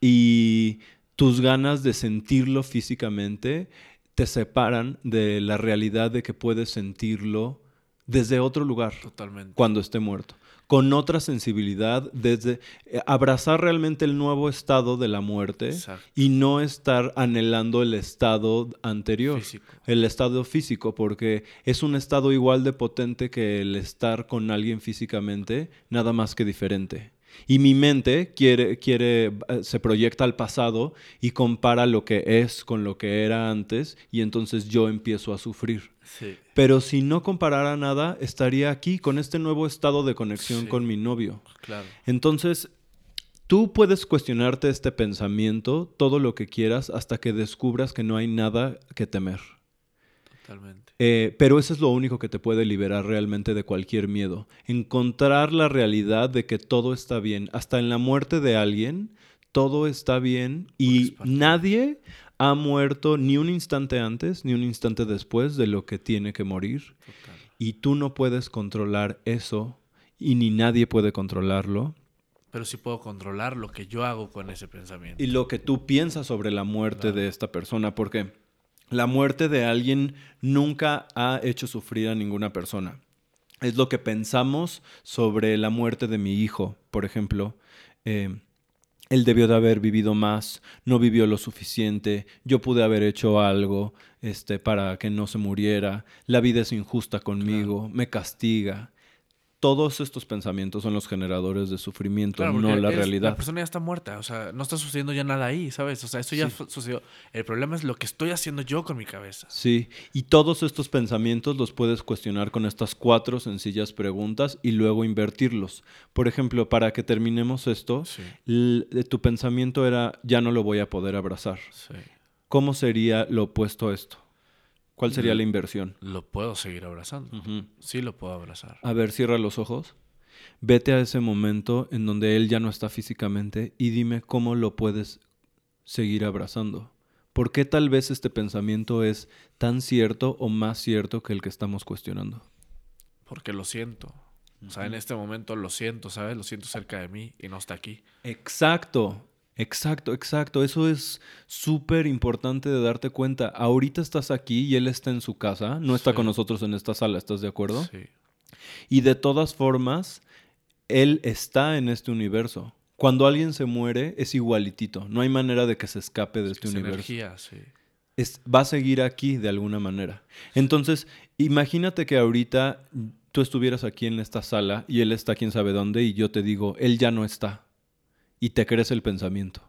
B: y tus ganas de sentirlo físicamente te separan de la realidad de que puedes sentirlo desde otro lugar
A: Totalmente.
B: cuando esté muerto, con otra sensibilidad, desde eh, abrazar realmente el nuevo estado de la muerte
A: Exacto.
B: y no estar anhelando el estado anterior,
A: Físico.
B: el estado físico, porque es un estado igual de potente que el estar con alguien físicamente, nada más que diferente. Y mi mente quiere, quiere, eh, se proyecta al pasado y compara lo que es con lo que era antes y entonces yo empiezo a sufrir.
A: Sí.
B: Pero si no comparara nada, estaría aquí con este nuevo estado de conexión
A: Sí.
B: con mi novio.
A: Claro.
B: Entonces, tú puedes cuestionarte este pensamiento todo lo que quieras hasta que descubras que no hay nada que temer.
A: Totalmente.
B: Eh, pero eso es lo único que te puede liberar realmente de cualquier miedo. Encontrar la realidad de que todo está bien. Hasta en la muerte de alguien, todo está bien y nadie ha muerto ni un instante antes ni un instante después de lo que tiene que morir.
A: Total.
B: Y tú no puedes controlar eso y ni nadie puede controlarlo.
A: Pero sí puedo controlar lo que yo hago con ese pensamiento.
B: Y lo que tú piensas sobre la muerte
A: Claro.
B: de esta persona, porque la muerte de alguien nunca ha hecho sufrir a ninguna persona. Es lo que pensamos sobre la muerte de mi hijo, por ejemplo. Eh, él debió de haber vivido más, no vivió lo suficiente, yo pude haber hecho algo este, para que no se muriera, la vida es injusta conmigo, me castiga. Todos estos pensamientos son los generadores de sufrimiento,
A: Claro,
B: no la
A: es-
B: realidad.
A: La persona ya está muerta, o sea, no está sucediendo ya nada ahí, ¿sabes? O sea, eso ya
B: Sí.
A: sucedió. El problema es lo que estoy haciendo yo con mi cabeza.
B: Sí, y todos estos pensamientos los puedes cuestionar con estas cuatro sencillas preguntas y luego invertirlos. Por ejemplo, para que terminemos esto,
A: Sí,
B: tu pensamiento era, ya no lo voy a poder abrazar.
A: sí.
B: ¿Cómo sería lo opuesto a esto? ¿Cuál sería la inversión?
A: Lo puedo seguir abrazando. Sí lo puedo abrazar.
B: A ver, cierra los ojos. Vete a ese momento en donde él ya no está físicamente y dime cómo lo puedes seguir abrazando. ¿Por qué tal vez este pensamiento es tan cierto o más cierto que el que estamos cuestionando?
A: Porque lo siento. O sea, en este momento lo siento, ¿sabes? Lo siento cerca de mí y no está aquí.
B: Exacto, exacto, exacto. Eso es súper importante de darte cuenta. Ahorita estás aquí y él está en su casa, no está
A: Sí.
B: con nosotros en esta sala, ¿estás de acuerdo?
A: Sí.
B: Y de todas formas, él está en este universo. Cuando alguien se muere, es igualitito. No hay manera de que se escape de este
A: Es
B: universo.
A: energía, sí.
B: Es- va a seguir aquí de alguna manera. Entonces, imagínate que ahorita tú estuvieras aquí en esta sala y él está quién sabe dónde y yo te digo, él ya no está. Y te crees el pensamiento.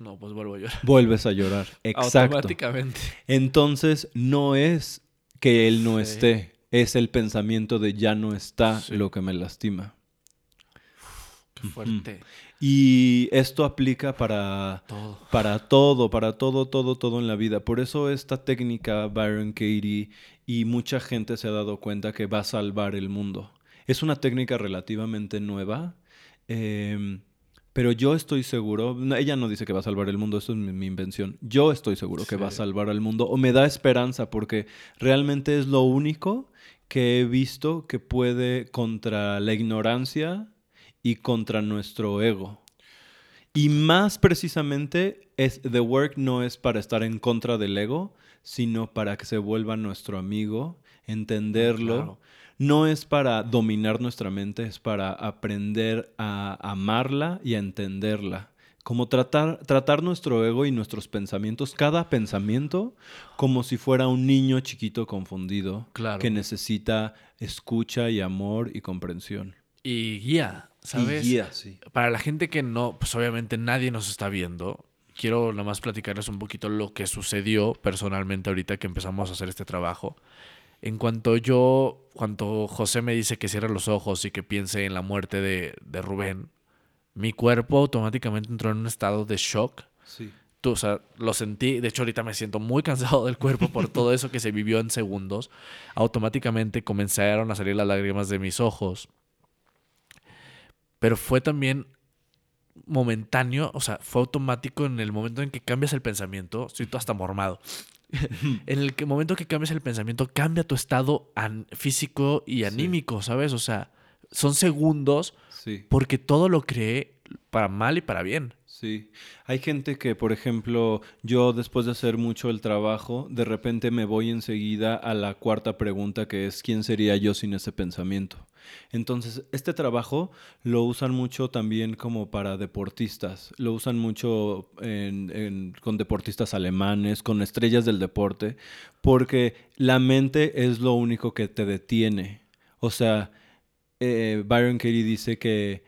A: No, pues vuelvo a llorar.
B: Vuelves a llorar. Exacto.
A: Automáticamente.
B: Entonces, no es que él no
A: Sí.
B: esté, es el pensamiento de ya no está
A: Sí.
B: lo que me lastima.
A: Qué fuerte.
B: Y esto aplica para,
A: Todo.
B: para todo, para todo, todo, todo en la vida. Por eso esta técnica, Byron Katie, y mucha gente se ha dado cuenta que va a salvar el mundo. Es una técnica relativamente nueva, em, pero yo estoy seguro, no, ella no dice que va a salvar el mundo, eso es mi, mi invención. Yo estoy seguro que va a salvar al mundo, o me da esperanza, porque realmente es lo único que he visto que puede contra la ignorancia y contra nuestro ego. Y más precisamente, es, The Work no es para estar en contra del ego, sino para que se vuelva nuestro amigo, entenderlo.
A: Claro.
B: No es para dominar nuestra mente, es para aprender a amarla y a entenderla. Como tratar, tratar nuestro ego y nuestros pensamientos, cada pensamiento, como si fuera un niño chiquito confundido
A: Claro.
B: que necesita escucha y amor y comprensión.
A: Y guía, ¿sabes?
B: Y guía, sí.
A: Para la gente que no, pues obviamente nadie nos está viendo. Quiero nada más platicarles un poquito lo que sucedió personalmente ahorita que empezamos a hacer este trabajo. En cuanto yo, cuando José me dice que cierre los ojos y que piense en la muerte de, de Rubén, mi cuerpo automáticamente entró en un estado de shock.
B: Sí.
A: Tú, o sea, lo sentí. De hecho, ahorita me siento muy cansado del cuerpo por todo eso que se vivió en segundos. Automáticamente comenzaron a salir las lágrimas de mis ojos. Pero fue también momentáneo, o sea, fue automático en el momento en que cambias el pensamiento. Estoy todo hasta mormado. en el que- momento que cambias el pensamiento, cambia tu estado físico y anímico, ¿sabes? O sea, son segundos
B: Sí.
A: porque todo lo creé para mal y para bien.
B: Sí, hay gente que, por ejemplo, yo después de hacer mucho el trabajo, de repente me voy enseguida a la cuarta pregunta que es ¿quién sería yo sin ese pensamiento? Entonces, este trabajo lo usan mucho también como para deportistas, lo usan mucho con deportistas alemanes, con estrellas del deporte, porque la mente es lo único que te detiene. O sea, eh, Byron Katie dice que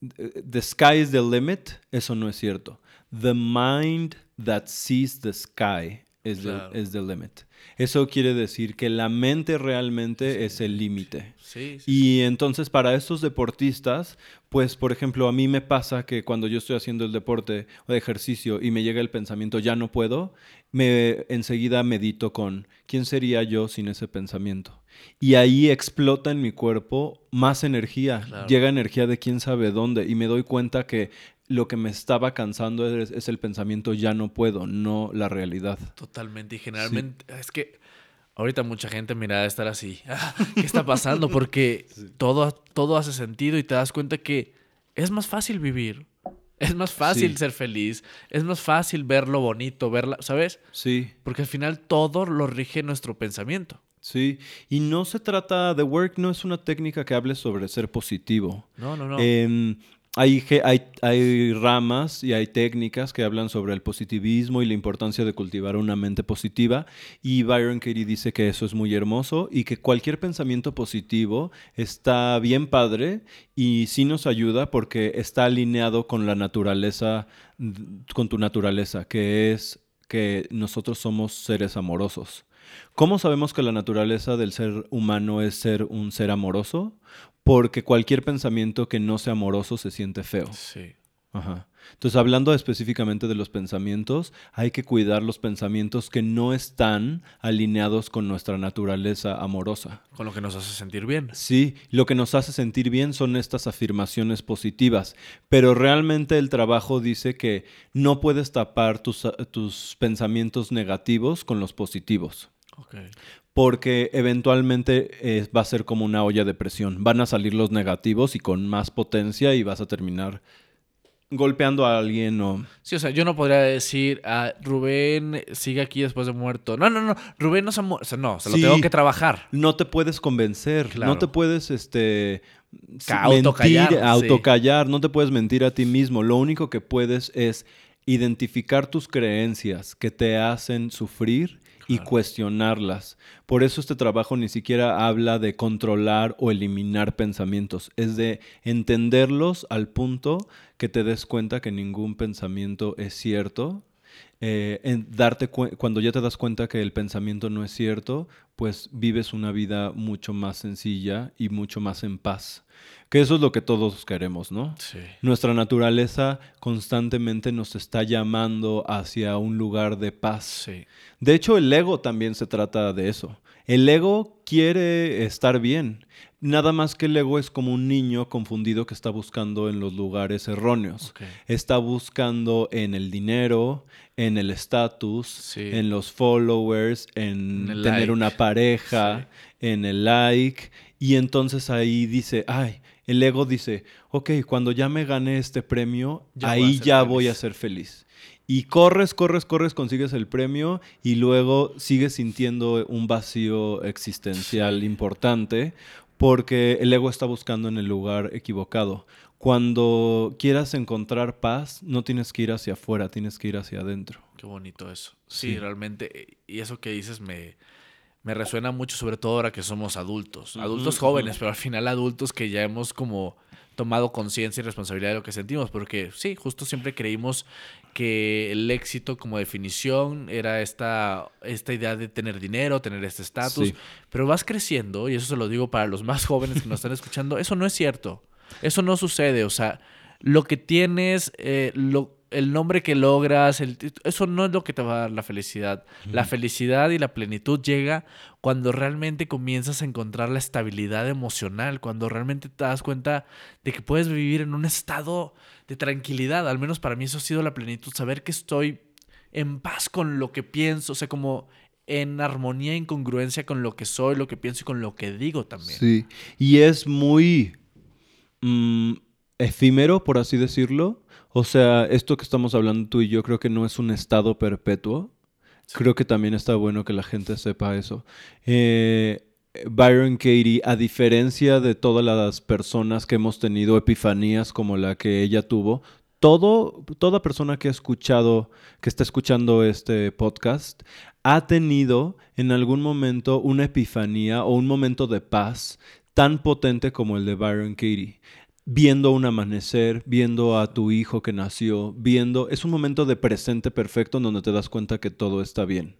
B: the sky is the limit, eso no es cierto. The mind that sees the sky is,
A: Claro.
B: the, is the limit. Eso quiere decir que la mente realmente es el límite.
A: Sí,
B: Y entonces para estos deportistas, pues por ejemplo a mí me pasa que cuando yo estoy haciendo el deporte o ejercicio y me llega el pensamiento ya no puedo, me enseguida medito con quién sería yo sin ese pensamiento. Y ahí explota en mi cuerpo más energía.
A: Claro.
B: Llega energía de quién sabe dónde. Y me doy cuenta que lo que me estaba cansando es, es el pensamiento ya no puedo, no la realidad.
A: Totalmente. Y generalmente, es que ahorita mucha gente mira a estar así. "Ah, ¿Qué está pasando? Porque todo, todo hace sentido y te das cuenta que es más fácil vivir. Es más fácil
B: Sí.
A: ser feliz. Es más fácil ver lo bonito, verla, ¿sabes?
B: Sí.
A: Porque al final todo lo rige nuestro pensamiento.
B: Sí, y no se trata, The Work no es una técnica que hable sobre ser positivo.
A: No, no, no.
B: Hay, ge- hay, hay ramas y hay técnicas que hablan sobre el positivismo y la importancia de cultivar una mente positiva. Y Byron Katie dice que eso es muy hermoso y que cualquier pensamiento positivo está bien padre y sí nos ayuda porque está alineado con la naturaleza, con tu naturaleza, que es que nosotros somos seres amorosos. ¿Cómo sabemos que la naturaleza del ser humano es ser un ser amoroso? Porque cualquier pensamiento que no sea amoroso se siente feo.
A: sí.
B: Ajá. Entonces, hablando específicamente de los pensamientos, hay que cuidar los pensamientos que no están alineados con nuestra naturaleza amorosa.
A: Con lo que nos hace sentir bien.
B: Sí, lo que nos hace sentir bien son estas afirmaciones positivas, pero realmente el trabajo dice que no puedes tapar tus, tus pensamientos negativos con los positivos. Porque eventualmente eh, va a ser como una olla de presión. Van a salir los negativos y con más potencia y vas a terminar golpeando a alguien o...
A: Sí, o sea, yo no podría decir, ah, Rubén sigue aquí después de muerto. No, no, no, Rubén no se ha muerto. O sea, no, se lo
B: Sí.
A: tengo que trabajar.
B: No te puedes convencer,
A: Claro.
B: no te puedes este
A: Ca-
B: mentir,
A: autocallar, sí.
B: autocallar, no te puedes mentir a ti mismo. Lo único que puedes es identificar tus creencias que te hacen sufrir y cuestionarlas. Por eso este trabajo ni siquiera habla de controlar o eliminar pensamientos, es de entenderlos al punto que te des cuenta que ningún pensamiento es cierto eh, en darte cuando ya te das cuenta que el pensamiento no es cierto, pues vives una vida mucho más sencilla y mucho más en paz. Que eso es lo que todos queremos, ¿no?
A: Sí.
B: Nuestra naturaleza constantemente nos está llamando hacia un lugar de paz.
A: Sí.
B: De hecho, el ego también se trata de eso. El ego quiere estar bien. Nada más que el ego es como un niño confundido que está buscando en los lugares erróneos. Está buscando en el dinero, en el estatus,
A: Sí.
B: en los followers, en tener
A: like.
B: una pareja, en el like. Y entonces ahí dice, ay, el ego dice, ok, cuando ya me gané este premio,
A: Ya
B: ahí ya
A: feliz".
B: voy a ser feliz. Y corres, corres, corres, consigues el premio y luego sigues sintiendo un vacío existencial importante porque el ego está buscando en el lugar equivocado. Cuando quieras encontrar paz, no tienes que ir hacia afuera, tienes que ir hacia adentro.
A: Qué bonito eso. Sí,
B: Sí.
A: realmente. eh, Y eso que dices me, me resuena mucho, sobre todo ahora que somos adultos. Adultos jóvenes, pero al final adultos que ya hemos como tomado conciencia y responsabilidad de lo que sentimos. Porque sí, justo siempre creímos que el éxito como definición era esta, esta idea de tener dinero, tener este estatus.
B: Sí.
A: Pero vas creciendo, y eso se lo digo para los más jóvenes que nos están escuchando, eso no es cierto. Eso no sucede. O sea, lo que tienes, eh, lo, el nombre que logras, el eso no es lo que te va a dar la felicidad. La felicidad y la plenitud llega cuando realmente comienzas a encontrar la estabilidad emocional, cuando realmente te das cuenta de que puedes vivir en un estado de tranquilidad. Al menos para mí eso ha sido la plenitud, saber que estoy en paz con lo que pienso, o sea, como en armonía, en congruencia con lo que soy, lo que pienso y con lo que digo también.
B: Sí. Y es muy mm, efímero, por así decirlo. O sea, esto que estamos hablando tú y yo creo que no es un estado perpetuo. Creo que también está bueno que la gente sepa eso. Eh, Byron Katie, a diferencia de todas las personas que hemos tenido epifanías como la que ella tuvo, todo, toda persona que ha escuchado, que está escuchando este podcast, ha tenido en algún momento una epifanía o un momento de paz tan potente como el de Byron Katie. Viendo un amanecer, viendo a tu hijo que nació, viendo... Es un momento de presente perfecto en donde te das cuenta que todo está bien.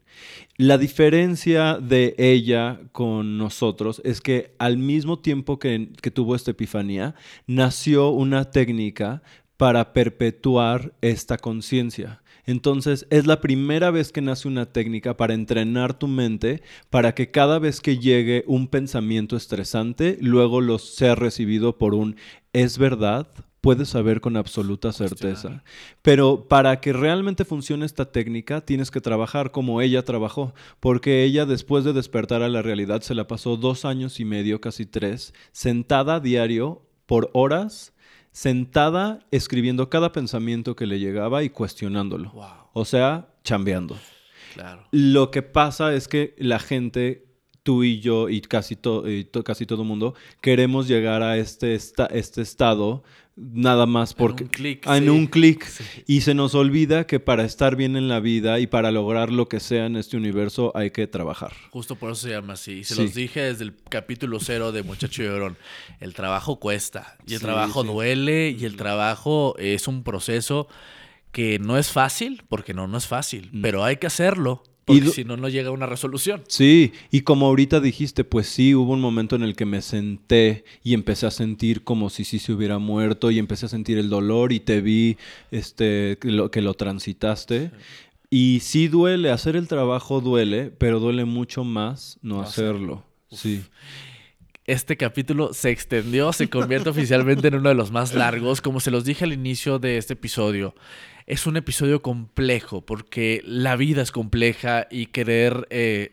B: La diferencia de ella con nosotros es que al mismo tiempo que, que tuvo esta epifanía, nació una técnica para perpetuar esta conciencia. Entonces es la primera vez que nace una técnica para entrenar tu mente para que cada vez que llegue un pensamiento estresante, luego lo sea recibido por un es verdad, puedes saber con absoluta certeza. Pero para que realmente funcione esta técnica, tienes que trabajar como ella trabajó, porque ella después de despertar a la realidad se la pasó dos años y medio, casi tres, sentada a diario por horas, sentada escribiendo cada pensamiento que le llegaba y cuestionándolo. O sea, chambeando. Lo que pasa es que la gente tú y yo y casi, casi todo el mundo queremos llegar a este, este estado nada más porque
A: en
B: un clic y se nos olvida que para estar bien en la vida y para lograr lo que sea en este universo hay que trabajar.
A: Justo por eso se llama así. Se los dije desde el capítulo cero de Muchacho Llorón. El trabajo cuesta y el trabajo duele y el trabajo es un proceso que no es fácil, porque no, no es fácil, mm. pero hay que hacerlo porque si no, no llega a una resolución.
B: Sí, y como ahorita dijiste, pues sí, hubo un momento en el que me senté y empecé a sentir como si sí se hubiera muerto y empecé a sentir el dolor y te vi este, que, lo, que lo transitaste. Y sí duele, hacer el trabajo duele, pero duele mucho más no, hacerlo. Sí.
A: Este capítulo se extendió, se convierte oficialmente en uno de los más largos, como se los dije al inicio de este episodio es un episodio complejo porque la vida es compleja y querer, eh,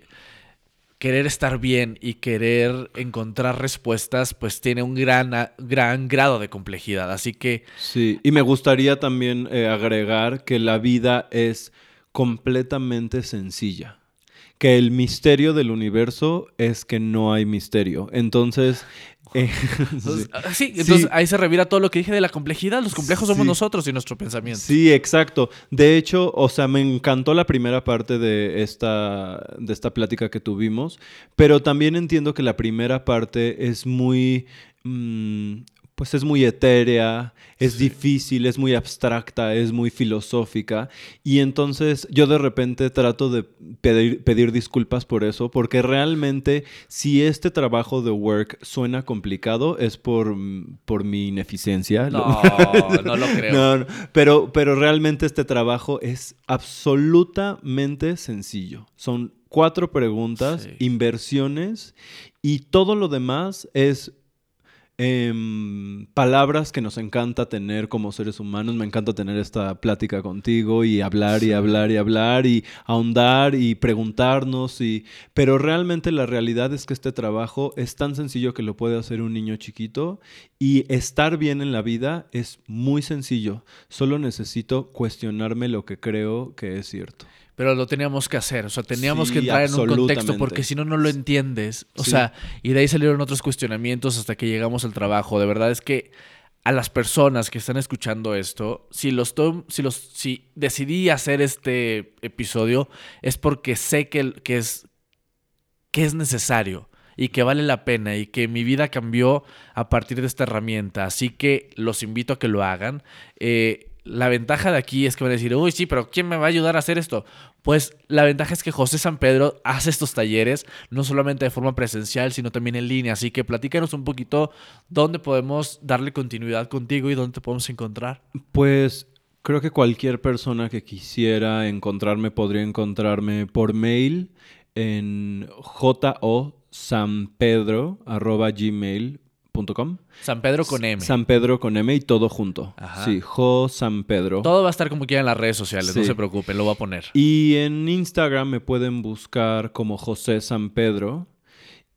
A: querer estar bien y querer encontrar respuestas pues tiene un gran, gran grado de complejidad. Así que...
B: Sí, y me gustaría también eh, agregar que la vida es completamente sencilla que el misterio del universo es que no hay misterio. Entonces,
A: eh, sí. entonces ahí se revira todo lo que dije de la complejidad. Los complejos somos nosotros y nuestro pensamiento.
B: Sí, exacto. De hecho, o sea, me encantó la primera parte de esta, de esta plática que tuvimos, pero también entiendo que la primera parte es muy... Mm, pues es muy etérea, es difícil, es muy abstracta, es muy filosófica. Y entonces yo de repente trato de pedir, disculpas por eso, porque realmente si este trabajo de work suena complicado es por, por mi ineficiencia.
A: No, no lo creo.
B: pero, pero realmente este trabajo es absolutamente sencillo. Son cuatro preguntas, inversiones y todo lo demás es Em, palabras que nos encanta tener como seres humanos. Me encanta tener esta plática contigo y hablar y hablar y hablar y ahondar y preguntarnos. Y... Pero realmente la realidad es que este trabajo es tan sencillo que lo puede hacer un niño chiquito y estar bien en la vida es muy sencillo. Solo necesito cuestionarme lo que creo que es cierto
A: pero lo teníamos que hacer, o sea, teníamos que entrar en un contexto porque si no, no lo entiendes. O sea, y de ahí salieron otros cuestionamientos hasta que llegamos al trabajo. De verdad es que a las personas que están escuchando esto, si los, si los si decidí hacer este episodio es porque sé que, que, es, que es necesario y que vale la pena y que mi vida cambió a partir de esta herramienta. Así que los invito a que lo hagan. Eh, la ventaja de aquí es que van a decir, uy, sí, pero ¿quién me va a ayudar a hacer esto? Pues la ventaja es que José San Pedro hace estos talleres, no solamente de forma presencial, sino también en línea. Así que platícanos un poquito dónde podemos darle continuidad contigo y dónde te podemos encontrar.
B: Pues creo que cualquier persona que quisiera encontrarme podría encontrarme por mail en josanpedro.gmail.com
A: San Pedro con M.
B: San Pedro con M y todo junto. Sí, Jo San Pedro.
A: Todo va a estar como quiera en las redes sociales, no se preocupen, lo voy a poner.
B: Y en Instagram me pueden buscar como José San Pedro.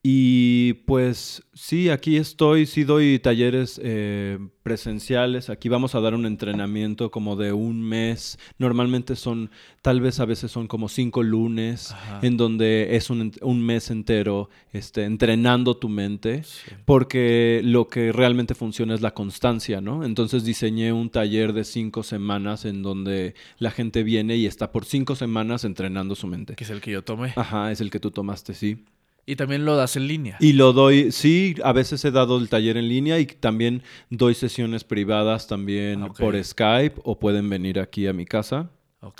B: Y pues sí, aquí estoy, sí doy talleres eh, presenciales, aquí vamos a dar un entrenamiento como de un mes, normalmente son, tal vez a veces son como cinco lunes, en donde es un, mes entero este, entrenando tu mente, porque lo que realmente funciona es la constancia, ¿no? Entonces diseñé un taller de cinco semanas en donde la gente viene y está por cinco semanas entrenando su mente.
A: Que es el que yo tomé.
B: Ajá, es el que tú tomaste, sí.
A: Y también lo das en línea.
B: Y lo doy, sí, a veces he dado el taller en línea y también doy sesiones privadas también por Skype o pueden venir aquí a mi casa.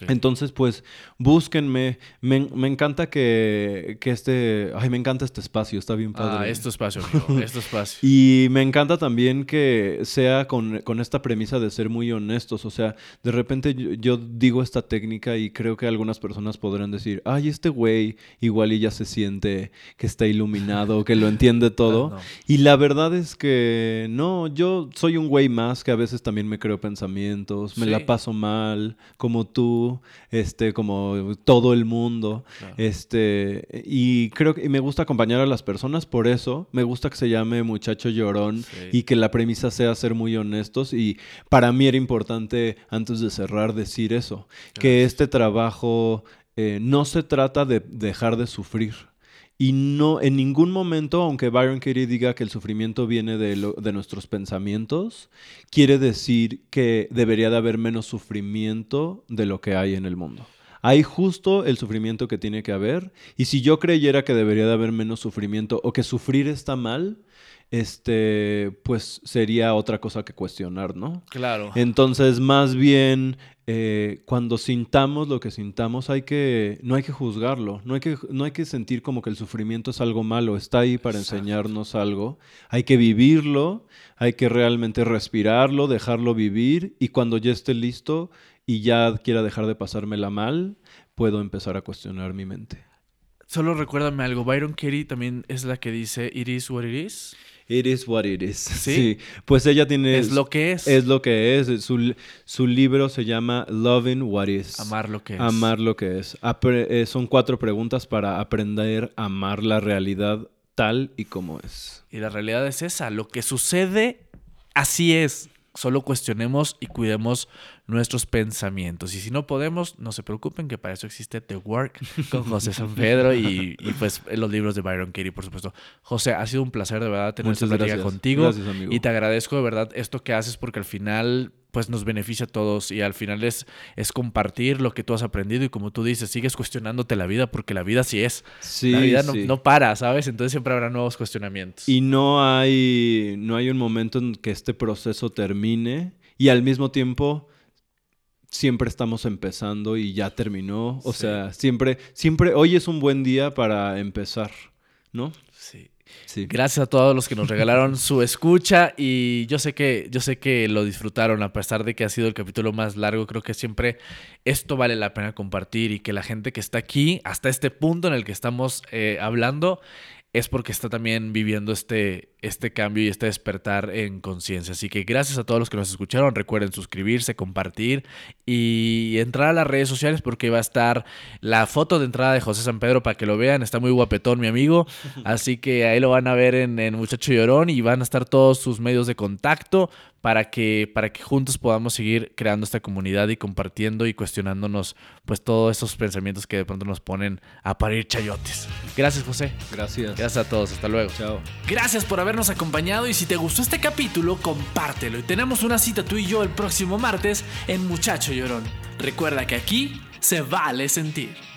B: Entonces, pues, búsquenme. Me, me encanta que, que este... Ay, me encanta este espacio, está bien padre.
A: Ah, es tu espacio, amigo. Es tu espacio.
B: Y me encanta también que sea con, con esta premisa de ser muy honestos. O sea, de repente yo, yo digo esta técnica y creo que algunas personas podrán decir, ay, este güey igual y ya se siente que está iluminado, que lo entiende todo.
A: No.
B: Y la verdad es que no, yo soy un güey más que a veces también me creo pensamientos, me
A: Sí.
B: la paso mal, como tú, este, como todo el mundo.
A: Claro.
B: Este, y creo que y me gusta acompañar a las personas por eso. Me gusta que se llame muchacho llorón
A: Sí.
B: y que la premisa sea ser muy honestos. Y para mí era importante, antes de cerrar, decir eso. Que este trabajo eh, no se trata de dejar de sufrir. Y no, en ningún momento, aunque Byron Katie diga que el sufrimiento viene de, lo- de nuestros pensamientos, quiere decir que debería de haber menos sufrimiento de lo que hay en el mundo. Hay justo el sufrimiento que tiene que haber. Y si yo creyera que debería de haber menos sufrimiento o que sufrir está mal, este, pues sería otra cosa que cuestionar, ¿no?
A: Claro.
B: Entonces, más bien, eh, cuando sintamos lo que sintamos, hay que, no hay que juzgarlo, no hay que, no hay que sentir como que el sufrimiento es algo malo, está ahí para
A: Exacto.
B: enseñarnos algo, hay que vivirlo, hay que realmente respirarlo, dejarlo vivir y cuando ya esté listo y ya quiera dejar de pasármela mal, puedo empezar a cuestionar mi mente.
A: Solo recuérdame algo. Byron Katie también es la que dice It is what it is.
B: It is what it is.
A: ¿Sí?
B: Sí, pues ella tiene...
A: Es lo que es.
B: Es lo que es. Su, su libro se llama Loving What Is.
A: Amar lo que es.
B: Amar lo que es. Apre- eh, son cuatro preguntas para aprender a amar la realidad tal y como es.
A: Y la realidad es esa. Lo que sucede, así es. Solo cuestionemos y cuidemos nuestros pensamientos. Y si no podemos, no se preocupen que para eso existe The Work con José San Pedro y, y, pues los libros de Byron Katie, por supuesto. José, ha sido un placer de verdad tener esta
B: Muchas
A: plática
B: gracias.
A: contigo.
B: Gracias, amigo.
A: Y te agradezco de verdad esto que haces porque al final pues nos beneficia a todos y al final es, es compartir lo que tú has aprendido y como tú dices, sigues cuestionándote la vida porque la vida sí es.
B: Sí,
A: la vida no,
B: sí.
A: no para, ¿sabes? Entonces siempre habrá nuevos cuestionamientos.
B: Y no hay, no hay un momento en que este proceso termine y al mismo tiempo siempre estamos empezando y ya terminó. O
A: Sí.
B: sea, siempre, siempre, hoy es un buen día para empezar, ¿no?
A: Sí.
B: Sí.
A: Gracias a todos los que nos regalaron su escucha y yo sé que yo sé que lo disfrutaron a pesar de que ha sido el capítulo más largo, creo que siempre esto vale la pena compartir y que la gente que está aquí hasta este punto en el que estamos eh, hablando es porque está también viviendo este, este cambio y este despertar en conciencia. Así que gracias a todos los que nos escucharon. Recuerden suscribirse, compartir y entrar a las redes sociales porque va a estar la foto de entrada de José San Pedro para que lo vean. Está muy guapetón, mi amigo. Así que ahí lo van a ver en, en Muchacho Llorón y van a estar todos sus medios de contacto para que, para que juntos podamos seguir creando esta comunidad y compartiendo y cuestionándonos pues todos esos pensamientos que de pronto nos ponen a parir chayotes. Gracias, José.
B: Gracias.
A: Gracias a todos. Hasta luego.
B: Chao.
C: Gracias por habernos acompañado y si te gustó este capítulo, compártelo. Y tenemos una cita tú y yo el próximo martes en Muchacho Llorón. Recuerda que aquí se vale sentir.